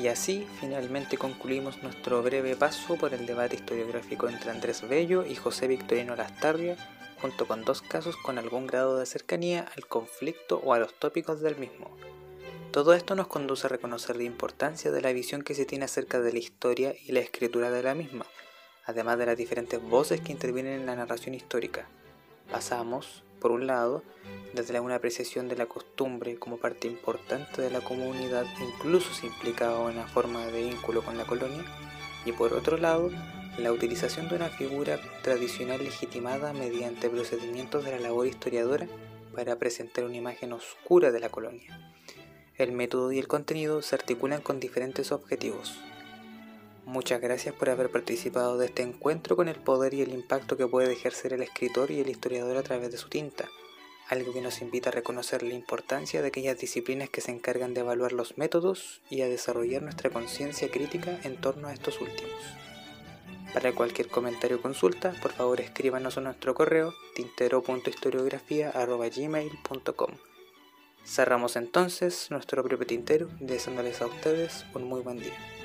Y así finalmente concluimos nuestro breve paso por el debate historiográfico entre Andrés Bello y José Victorino Lastarria, junto con dos casos con algún grado de cercanía al conflicto o a los tópicos del mismo. Todo esto nos conduce a reconocer la importancia de la visión que se tiene acerca de la historia y la escritura de la misma, además de las diferentes voces que intervienen en la narración histórica. Pasamos, por un lado, desde una apreciación de la costumbre como parte importante de la comunidad, incluso si implicaba una forma de vínculo con la colonia, y por otro lado, la utilización de una figura tradicional legitimada mediante procedimientos de la labor historiadora para presentar una imagen oscura de la colonia. El método y el contenido se articulan con diferentes objetivos. Muchas gracias por haber participado de este encuentro con el poder y el impacto que puede ejercer el escritor y el historiador a través de su tinta algo que nos invita a reconocer la importancia de aquellas disciplinas que se encargan de evaluar los métodos y a desarrollar nuestra conciencia crítica en torno a estos últimos. Para cualquier comentario o consulta, por favor escríbanos a nuestro correo tintero.historiografía.gmail.com Cerramos entonces nuestro propio tintero deseándoles a ustedes un muy buen día.